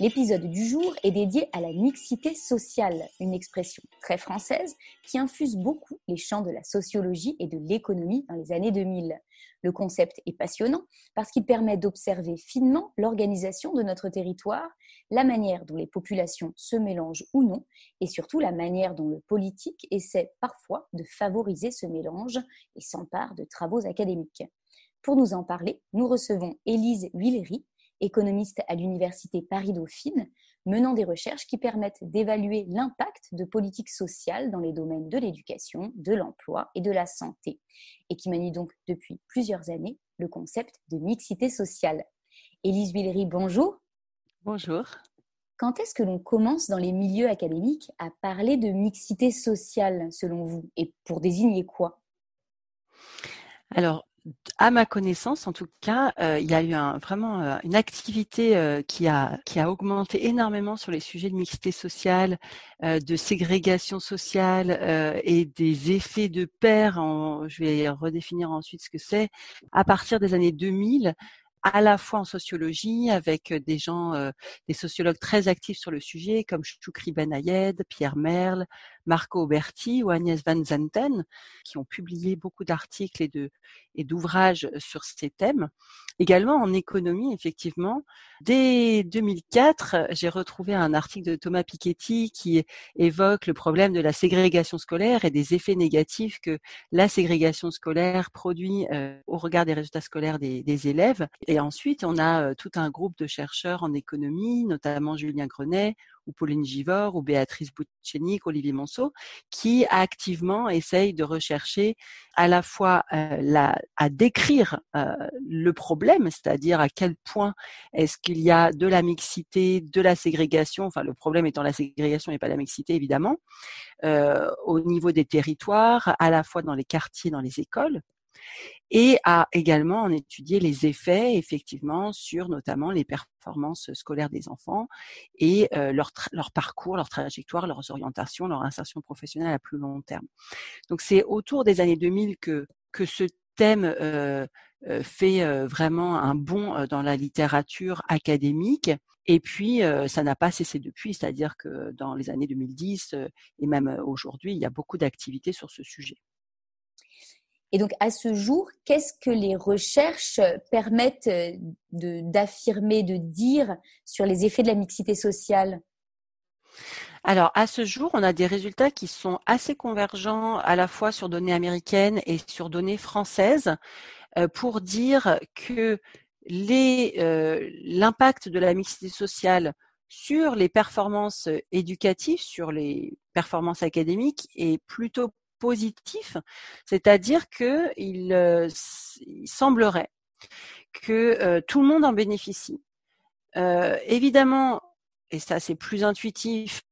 L'épisode du jour est dédié à la mixité sociale, une expression très française qui infuse beaucoup les champs de la sociologie et de l'économie dans les années 2000. Le concept est passionnant parce qu'il permet d'observer finement l'organisation de notre territoire, la manière dont les populations se mélangent ou non, et surtout la manière dont le politique essaie parfois de favoriser ce mélange et s'empare de travaux académiques. Pour nous en parler, nous recevons Élise Huillery, économiste à l'Université Paris-Dauphine, menant des recherches qui permettent d'évaluer l'impact de politiques sociales dans les domaines de l'éducation, de l'emploi et de la santé, et qui manie donc depuis plusieurs années le concept de mixité sociale. Élise Huillery, bonjour. Bonjour. Quand est-ce que l'on commence dans les milieux académiques à parler de mixité sociale, selon vous, et pour désigner quoi? Alors, à ma connaissance, en tout cas, euh, il y a eu un, vraiment euh, une activité euh, qui a qui a augmenté énormément sur les sujets de mixité sociale, de ségrégation sociale et des effets de pair. Je vais redéfinir ensuite ce que c'est. À partir des années 2000, à la fois en sociologie avec des gens, des sociologues très actifs sur le sujet comme Choukri Ben Ayed, Pierre Merle, Marco Auberti ou Agnès Van Zanten, qui ont publié beaucoup d'articles et d'ouvrages sur ces thèmes. Également en économie, effectivement, dès 2004, j'ai retrouvé un article de Thomas Piketty qui évoque le problème de la ségrégation scolaire et des effets négatifs que la ségrégation scolaire produit au regard des résultats scolaires des, élèves. Et ensuite, on a tout un groupe de chercheurs en économie, notamment Julien Grenet ou Pauline Givor ou Béatrice Boutchenik, Olivier Monceau, qui activement essayent de rechercher à la fois la, à décrire le problème, c'est-à-dire à quel point est-ce qu'il y a de la mixité, de la ségrégation, enfin le problème étant la ségrégation et pas la mixité évidemment, au niveau des territoires, à la fois dans les quartiers, dans les écoles, et à également en étudier les effets effectivement sur notamment les performances scolaires des enfants et leur, leur parcours, leur trajectoire, leurs orientations, leur insertion professionnelle à plus long terme. Donc c'est autour des années 2000 que, que ce thème euh, fait vraiment un bond dans la littérature académique. Et puis, ça n'a pas cessé depuis, c'est-à-dire que dans les années 2010 et même aujourd'hui, il y a beaucoup d'activités sur ce sujet. Et donc, à ce jour, qu'est-ce que les recherches permettent euh, d'affirmer, de, dire sur les effets de la mixité sociale? Alors, à ce jour, on a des résultats qui sont assez convergents à la fois sur données américaines et sur données françaises euh, pour dire que euh, l'impact de la mixité sociale sur les performances éducatives, sur les performances académiques est plutôt positif, c'est-à-dire qu'il euh, semblerait que euh, tout le monde en bénéficie. Euh, évidemment, et ça c'est plus intuitif,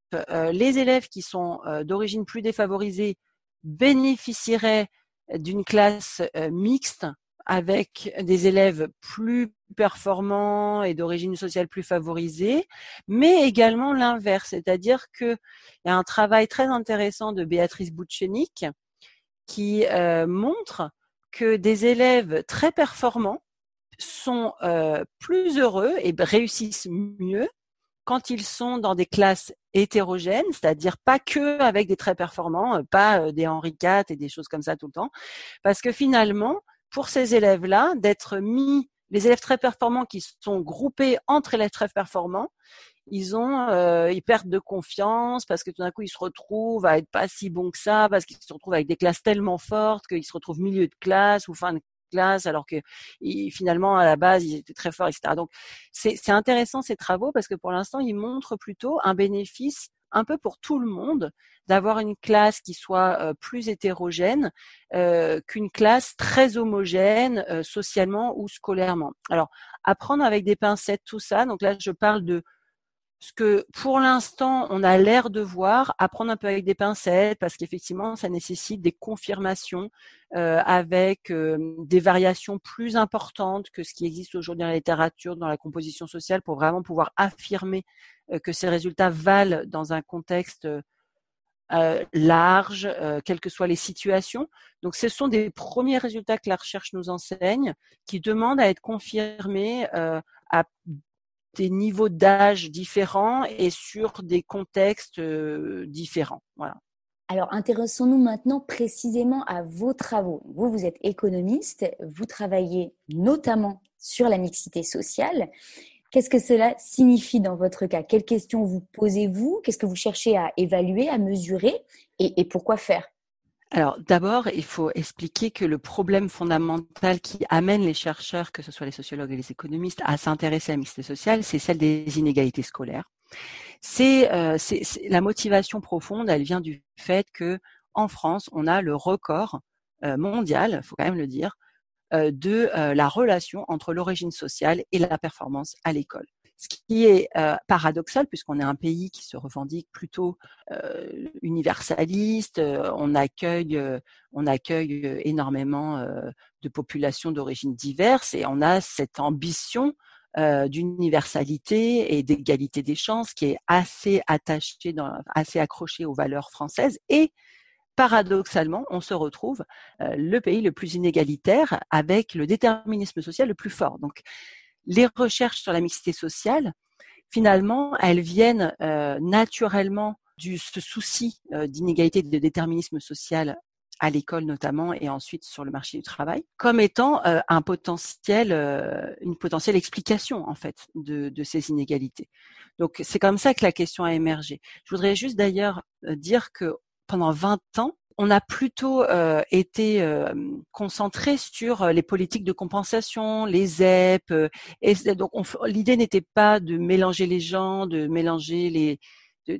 les élèves qui sont d'origine plus défavorisée bénéficieraient d'une classe mixte avec des élèves plus performants et d'origine sociale plus favorisée, mais également l'inverse, c'est-à-dire qu'il y a un travail très intéressant de Béatrice Boutchenik qui euh, montre que des élèves très performants sont euh, plus heureux et réussissent mieux quand ils sont dans des classes hétérogènes, c'est-à-dire pas que avec des très performants, pas des Henri IV et des choses comme ça tout le temps, parce que finalement, pour ces élèves-là d'être mis, les élèves très performants qui sont groupés entre élèves très performants, ils ont, euh, ils perdent de confiance parce que tout d'un coup ils se retrouvent à être pas si bons que ça, parce qu'ils se retrouvent avec des classes tellement fortes qu'ils se retrouvent milieu de classe ou fin de classe alors que finalement à la base ils étaient très forts, etc. Donc c'est intéressant ces travaux parce que pour l'instant ils montrent plutôt un bénéfice un peu pour tout le monde d'avoir une classe qui soit plus hétérogène qu'une classe très homogène socialement ou scolairement. Alors, apprendre avec des pincettes tout ça. Donc là, je parle de ce que pour l'instant on a l'air de voir, à prendre un peu avec des pincettes, parce qu'effectivement ça nécessite des confirmations euh, avec euh, des variations plus importantes que ce qui existe aujourd'hui dans la littérature, dans la composition sociale, pour vraiment pouvoir affirmer euh, que ces résultats valent dans un contexte large, quelles que soient les situations. Donc ce sont des premiers résultats que la recherche nous enseigne, qui demandent à être confirmés à des niveaux d'âge différents et sur des contextes différents. Voilà. Alors, intéressons-nous maintenant précisément à vos travaux. Vous, vous êtes économiste, vous travaillez notamment sur la mixité sociale. Qu'est-ce que cela signifie dans votre cas? Quelles questions vous posez-vous? Qu'est-ce que vous cherchez à évaluer, à mesurer? Et, et pourquoi faire? Alors d'abord, il faut expliquer que le problème fondamental qui amène les chercheurs, que ce soit les sociologues et les économistes, à s'intéresser à la mixité sociale, c'est celle des inégalités scolaires. C'est euh, la motivation profonde, elle vient du fait que en France, on a le record euh, mondial, il faut quand même le dire, euh, de la relation entre l'origine sociale et la performance à l'école ce qui est euh, paradoxal puisqu'on est un pays qui se revendique plutôt euh, universaliste, euh, on accueille, on accueille énormément de populations d'origines diverses et on a cette ambition d'universalité et d'égalité des chances qui est assez attachée, assez accrochée aux valeurs françaises et paradoxalement, on se retrouve le pays le plus inégalitaire avec le déterminisme social le plus fort. Donc, les recherches sur la mixité sociale, finalement, elles viennent euh, naturellement du ce souci euh, d'inégalité de déterminisme social à l'école notamment et ensuite sur le marché du travail comme étant euh, un potentiel une potentielle explication en fait de, de ces inégalités. Donc c'est comme ça que la question a émergé. Je voudrais juste d'ailleurs dire que pendant 20 ans, on a plutôt euh, été euh, concentré sur euh, les politiques de compensation, les ZEP. et donc, l'idée n'était pas de mélanger les gens, de mélanger les,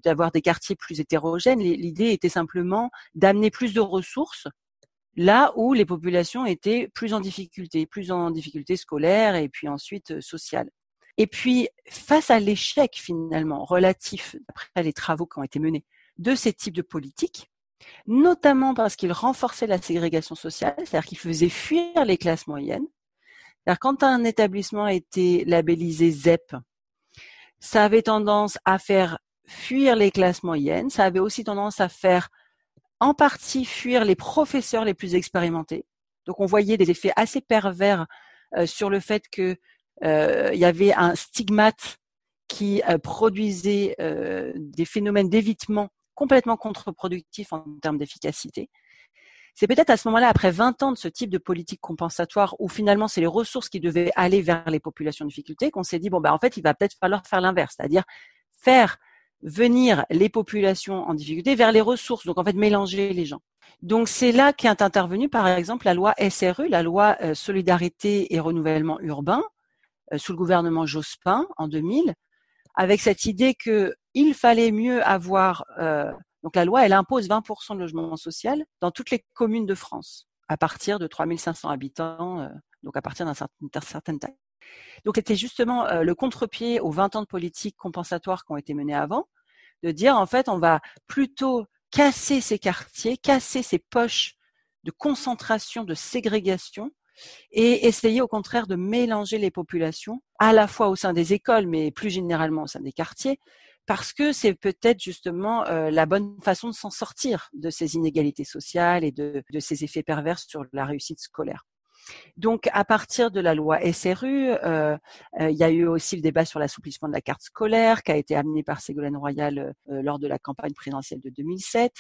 d'avoir des quartiers plus hétérogènes. L'idée était simplement d'amener plus de ressources là où les populations étaient plus en difficulté, plus en difficulté scolaire et puis ensuite sociale. Et puis, face à l'échec finalement relatif, après les travaux qui ont été menés, de ces types de politiques, notamment parce qu'il renforçait la ségrégation sociale, c'est-à-dire qu'il faisait fuir les classes moyennes. quand un établissement était labellisé ZEP, ça avait tendance à faire fuir les classes moyennes, ça avait aussi tendance à faire en partie fuir les professeurs les plus expérimentés. Donc on voyait des effets assez pervers euh, sur le fait que euh, y avait un stigmate qui euh, produisait des phénomènes d'évitement complètement contre-productif en termes d'efficacité. C'est peut-être à ce moment-là, après 20 ans de ce type de politique compensatoire, où finalement c'est les ressources qui devaient aller vers les populations en difficulté, qu'on s'est dit bon ben en fait il va peut-être falloir faire l'inverse, c'est-à-dire faire venir les populations en difficulté vers les ressources, donc en fait mélanger les gens. Donc c'est là qu'est intervenu par exemple la loi SRU, la loi euh, Solidarité et Renouvellement Urbain, euh, sous le gouvernement Jospin en 2000, avec cette idée que il fallait mieux avoir. Euh, donc la loi, elle impose 20% de logement social dans toutes les communes de France, à partir de 3500 habitants, euh, donc à partir d'une certaine taille. Donc c'était justement euh, le contre-pied aux 20 ans de politique compensatoire qui ont été menés avant, de dire en fait on va plutôt casser ces quartiers, casser ces poches de concentration, de ségrégation, et essayer au contraire de mélanger les populations, à la fois au sein des écoles, mais plus généralement au sein des quartiers, parce que c'est peut-être justement euh, la bonne façon de s'en sortir de ces inégalités sociales et de, ces effets pervers sur la réussite scolaire. Donc, à partir de la loi SRU, euh, euh, il y a eu aussi le débat sur l'assouplissement de la carte scolaire qui a été amené par Ségolène Royal lors de la campagne présidentielle de 2007.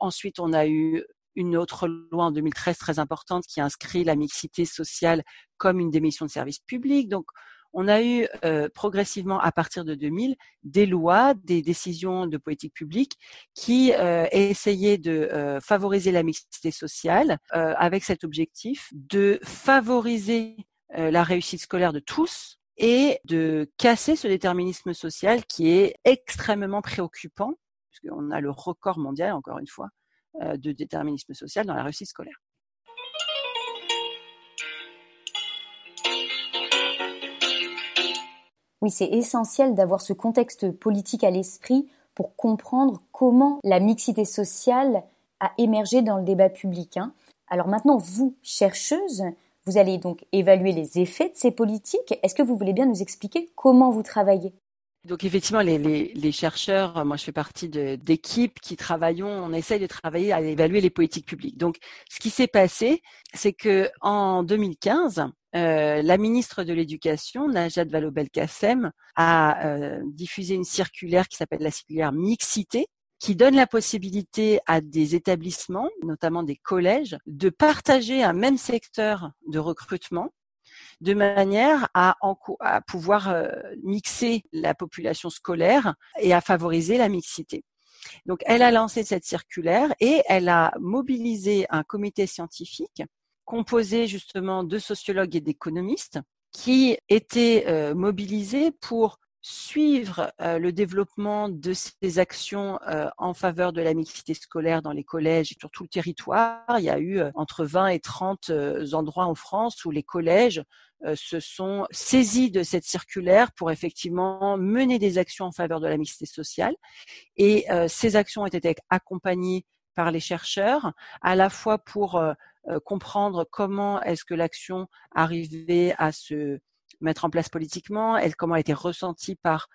Ensuite, on a eu une autre loi en 2013 très importante qui inscrit la mixité sociale comme une des missions de service public. Donc, on a eu euh, progressivement à partir de 2000 des lois, des décisions de politique publique qui euh, essayaient de euh, favoriser la mixité sociale avec cet objectif de favoriser la réussite scolaire de tous et de casser ce déterminisme social qui est extrêmement préoccupant, puisqu'on a le record mondial, encore une fois, de déterminisme social dans la réussite scolaire. Oui, c'est essentiel d'avoir ce contexte politique à l'esprit pour comprendre comment la mixité sociale a émergé dans le débat public. Hein. Alors maintenant, vous, chercheuse, vous allez donc évaluer les effets de ces politiques. Est-ce que vous voulez bien nous expliquer comment vous travaillez? Donc effectivement, les, les, chercheurs, moi je fais partie d'équipes qui travaillons, on essaye de travailler à évaluer les politiques publiques. Donc ce qui s'est passé, c'est que en 2015, euh, la ministre de l'Éducation, Najat Vallaud-Belkacem, a euh, diffusé une circulaire qui s'appelle la circulaire mixité, qui donne la possibilité à des établissements, notamment des collèges, de partager un même secteur de recrutement de manière à, pouvoir euh, mixer la population scolaire et à favoriser la mixité. Donc, elle a lancé cette circulaire et elle a mobilisé un comité scientifique composé justement de sociologues et d'économistes qui étaient euh, mobilisés pour suivre euh, le développement de ces actions en faveur de la mixité scolaire dans les collèges et sur tout le territoire. Il y a eu entre 20 et 30 endroits en France où les collèges euh, se sont saisis de cette circulaire pour effectivement mener des actions en faveur de la mixité sociale. Et euh, ces actions ont été accompagnées par les chercheurs, à la fois pour euh, comprendre comment est-ce que l'action arrivait à se mettre en place politiquement, elle, comment elle été ressentie par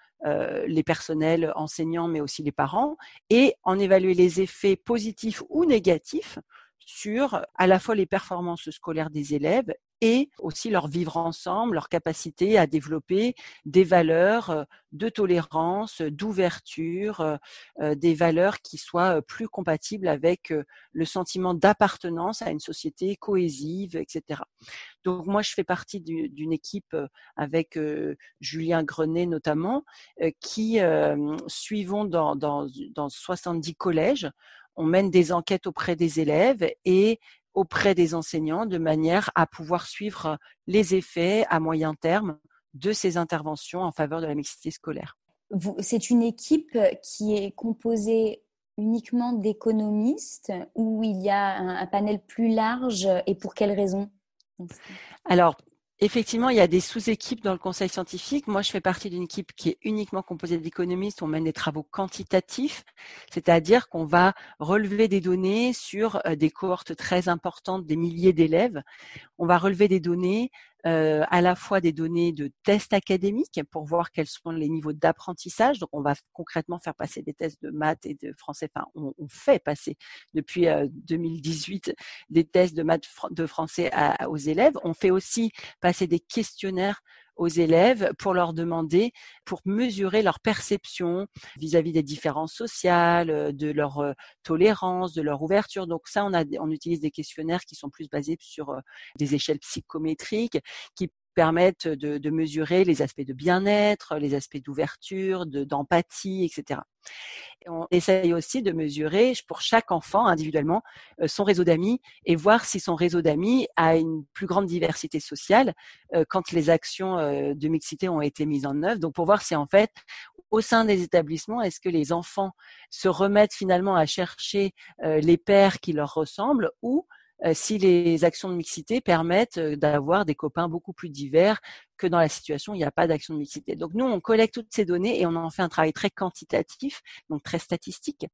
les personnels enseignants, mais aussi les parents, et en évaluer les effets positifs ou négatifs sur à la fois les performances scolaires des élèves et aussi leur vivre ensemble, leur capacité à développer des valeurs euh, de tolérance, d'ouverture, euh, euh, des valeurs qui soient plus compatibles avec le sentiment d'appartenance à une société cohésive, etc. Donc moi, je fais partie d'une équipe avec Julien Grenet notamment, qui suivons dans, dans, dans 70 collèges on mène des enquêtes auprès des élèves et auprès des enseignants de manière à pouvoir suivre les effets à moyen terme de ces interventions en faveur de la mixité scolaire. C'est une équipe qui est composée uniquement d'économistes ou il y a un, panel plus large et pour quelles raisons? Alors, Effectivement, il y a des sous-équipes dans le conseil scientifique. Moi, je fais partie d'une équipe qui est uniquement composée d'économistes. On mène des travaux quantitatifs, c'est-à-dire qu'on va relever des données sur euh, des cohortes très importantes, des milliers d'élèves. On va relever des données euh, à la fois des données de tests académiques pour voir quels sont les niveaux d'apprentissage. Donc, on va concrètement faire passer des tests de maths et de français. Enfin, on, fait passer depuis 2018 euh, des tests de maths de français aux élèves. On fait aussi passer des questionnaires aux élèves pour leur demander, pour mesurer leur perception vis-à-vis des différences sociales, euh, de leur euh, tolérance, de leur ouverture. Donc ça, on, a, on utilise des questionnaires qui sont plus basés sur euh, des échelles psychométriques, qui permettent de, mesurer les aspects de bien-être, les aspects d'ouverture, d'empathie, etc. on essaye aussi de mesurer pour chaque enfant individuellement euh, son réseau d'amis et voir si son réseau d'amis a une plus grande diversité sociale euh, quand les actions euh, de mixité ont été mises en œuvre. Donc pour voir si en fait au sein des établissements, est-ce que les enfants se remettent finalement à chercher les pères qui leur ressemblent ou si les actions de mixité permettent euh, d'avoir des copains beaucoup plus divers que dans la situation où il n'y a pas d'action de mixité. Donc nous, on collecte toutes ces données et on en fait un travail très quantitatif, donc très statistique.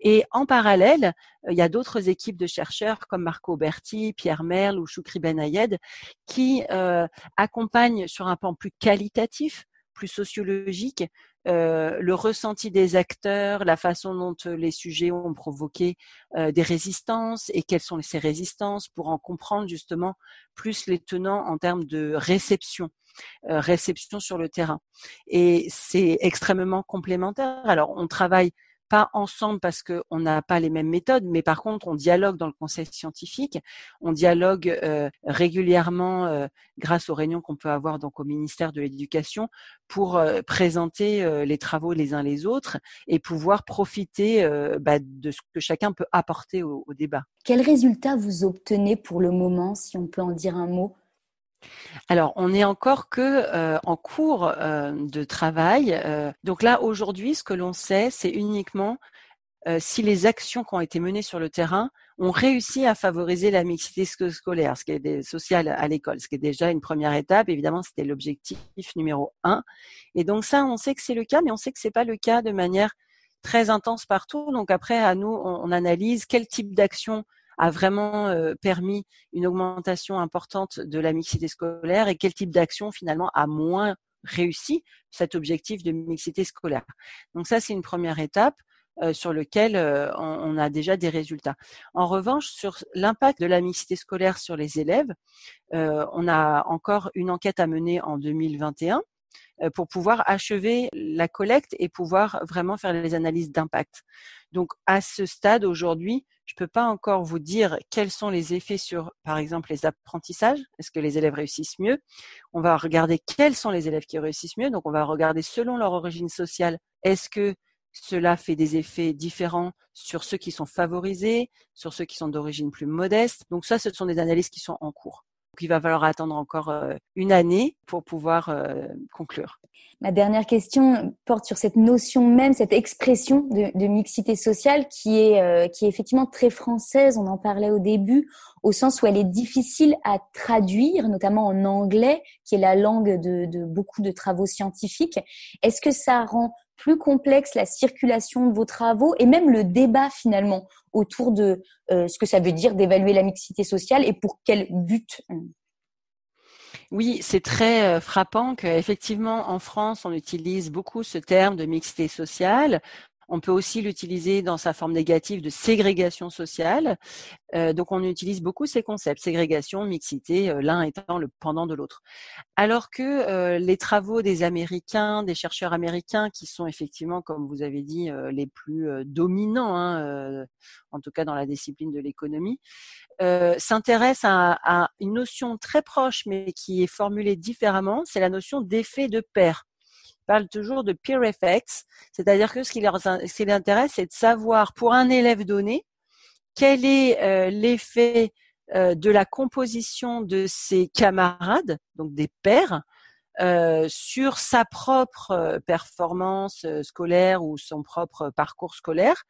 Et en parallèle, euh, il y a d'autres équipes de chercheurs comme Marco Berti, Pierre Merle ou Choukri Benayed qui accompagnent sur un plan plus qualitatif, plus sociologique, euh, le ressenti des acteurs, la façon dont euh, les sujets ont provoqué euh, des résistances et quelles sont ces résistances pour en comprendre justement plus les tenants en termes de réception, réception sur le terrain. Et c'est extrêmement complémentaire. Alors on travaille pas ensemble parce qu'on n'a pas les mêmes méthodes, mais par contre, on dialogue dans le conseil scientifique, on dialogue euh, régulièrement euh, grâce aux réunions qu'on peut avoir donc au ministère de l'Éducation pour euh, présenter les travaux les uns les autres et pouvoir profiter bah, de ce que chacun peut apporter au, au débat. Quels résultats vous obtenez pour le moment, si on peut en dire un mot alors, on n'est encore que euh, en cours euh, de travail. Euh. donc là, aujourd'hui, ce que l'on sait, c'est uniquement si les actions qui ont été menées sur le terrain ont réussi à favoriser la mixité scolaire, ce qui est social à l'école, ce qui est déjà une première étape. Évidemment, c'était l'objectif numéro un. Et donc ça, on sait que c'est le cas, mais on sait que c'est pas le cas de manière très intense partout. Donc après, à nous, on, analyse quel type d'action a vraiment euh, permis une augmentation importante de la mixité scolaire et quel type d'action finalement a moins réussi cet objectif de mixité scolaire. Donc ça, c'est une première étape. Euh, sur lequel euh, on, a déjà des résultats. En revanche, sur l'impact de la mixité scolaire sur les élèves, on a encore une enquête à mener en 2021 pour pouvoir achever la collecte et pouvoir vraiment faire les analyses d'impact. Donc à ce stade aujourd'hui, je ne peux pas encore vous dire quels sont les effets sur, par exemple, les apprentissages. Est-ce que les élèves réussissent mieux? On va regarder quels sont les élèves qui réussissent mieux. Donc on va regarder selon leur origine sociale. Est-ce que cela fait des effets différents sur ceux qui sont favorisés, sur ceux qui sont d'origine plus modeste? Donc ça, ce sont des analyses qui sont en cours. Donc il va falloir attendre encore euh, une année pour pouvoir euh, conclure. Ma dernière question porte sur cette notion même, cette expression de, mixité sociale qui est, euh, qui est effectivement très française. On en parlait au début, au sens où elle est difficile à traduire, notamment en anglais, qui est la langue de, de beaucoup de travaux scientifiques. Est-ce que ça rend plus complexe la circulation de vos travaux et même le débat finalement autour de euh, ce que ça veut dire d'évaluer la mixité sociale et pour quel but oui, c'est très euh, frappant qu'effectivement en France, on utilise beaucoup ce terme de mixité sociale. On peut aussi l'utiliser dans sa forme négative de ségrégation sociale. Euh, donc on utilise beaucoup ces concepts, ségrégation, mixité, euh, l'un étant le pendant de l'autre. Alors que euh, les travaux des Américains, des chercheurs américains, qui sont effectivement, comme vous avez dit, les plus dominants, hein, en tout cas dans la discipline de l'économie, s'intéressent à, à une notion très proche, mais qui est formulée différemment, c'est la notion d'effet de pair parlent toujours de peer effects, c'est-à-dire que ce qui, leur, les intéresse, c'est de savoir pour un élève donné quel est euh, l'effet euh, de la composition de ses camarades, donc des pairs, euh, sur sa propre performance scolaire ou son propre parcours scolaire.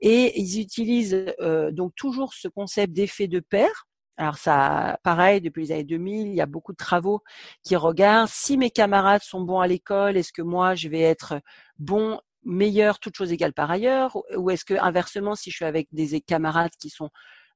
Et ils utilisent donc toujours ce concept d'effet de pair alors ça, pareil, depuis les années 2000, il y a beaucoup de travaux qui regardent. Si mes camarades sont bons à l'école, est-ce que moi je vais être bon, meilleur, toutes choses égales par ailleurs, ou est-ce que inversement, si je suis avec des camarades qui sont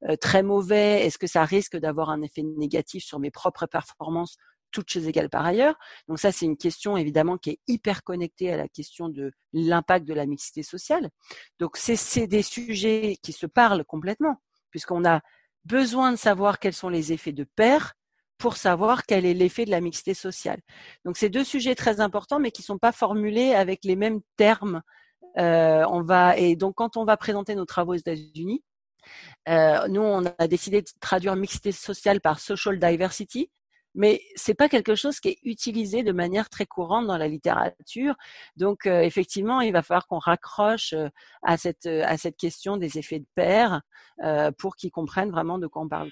euh, très mauvais, est-ce que ça risque d'avoir un effet négatif sur mes propres performances, toutes choses égales par ailleurs? Donc ça, c'est une question évidemment qui est hyper connectée à la question de l'impact de la mixité sociale. Donc c'est des sujets qui se parlent complètement, puisqu'on a besoin de savoir quels sont les effets de pair pour savoir quel est l'effet de la mixité sociale. Donc c'est deux sujets très importants, mais qui ne sont pas formulés avec les mêmes termes. Euh, on va et donc quand on va présenter nos travaux aux États-Unis, euh, nous on a décidé de traduire mixité sociale par social diversity, mais c'est pas quelque chose qui est utilisé de manière très courante dans la littérature. Donc euh, effectivement, il va falloir qu'on raccroche euh, à cette euh, à cette question des effets de pair pour qu'ils comprennent vraiment de quoi on parle.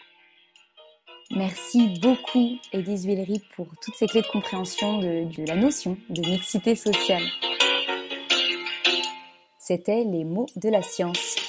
Merci beaucoup, Élise Villery, pour toutes ces clés de compréhension de, de la notion de mixité sociale. C'était les mots de la science.